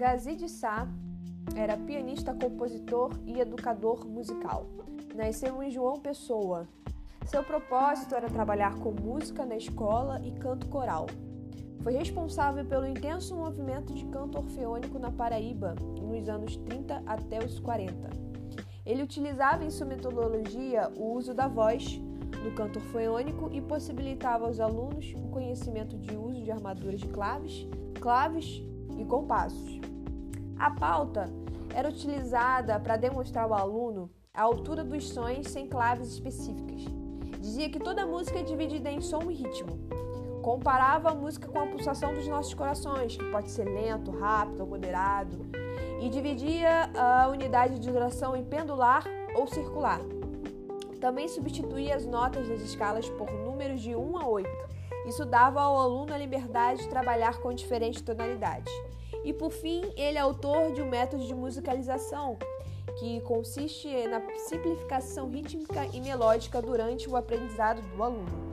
Yazid Sá era pianista, compositor e educador musical. Nasceu em João Pessoa. Seu propósito era trabalhar com música na escola e canto coral. Foi responsável pelo intenso movimento de canto orfeônico na Paraíba nos anos 30 até os 40. Ele utilizava em sua metodologia o uso da voz no canto orfeônico e possibilitava aos alunos o conhecimento de uso de armaduras de claves, claves e compassos. A pauta era utilizada para demonstrar ao aluno a altura dos sons sem claves específicas. Dizia que toda música é dividida em som e ritmo. Comparava a música com a pulsação dos nossos corações, que pode ser lento, rápido ou moderado, e dividia a unidade de duração em pendular ou circular. Também substituía as notas das escalas por números de 1 a 8. Isso dava ao aluno a liberdade de trabalhar com diferentes tonalidades. E por fim, ele é autor de um método de musicalização que consiste na simplificação rítmica e melódica durante o aprendizado do aluno.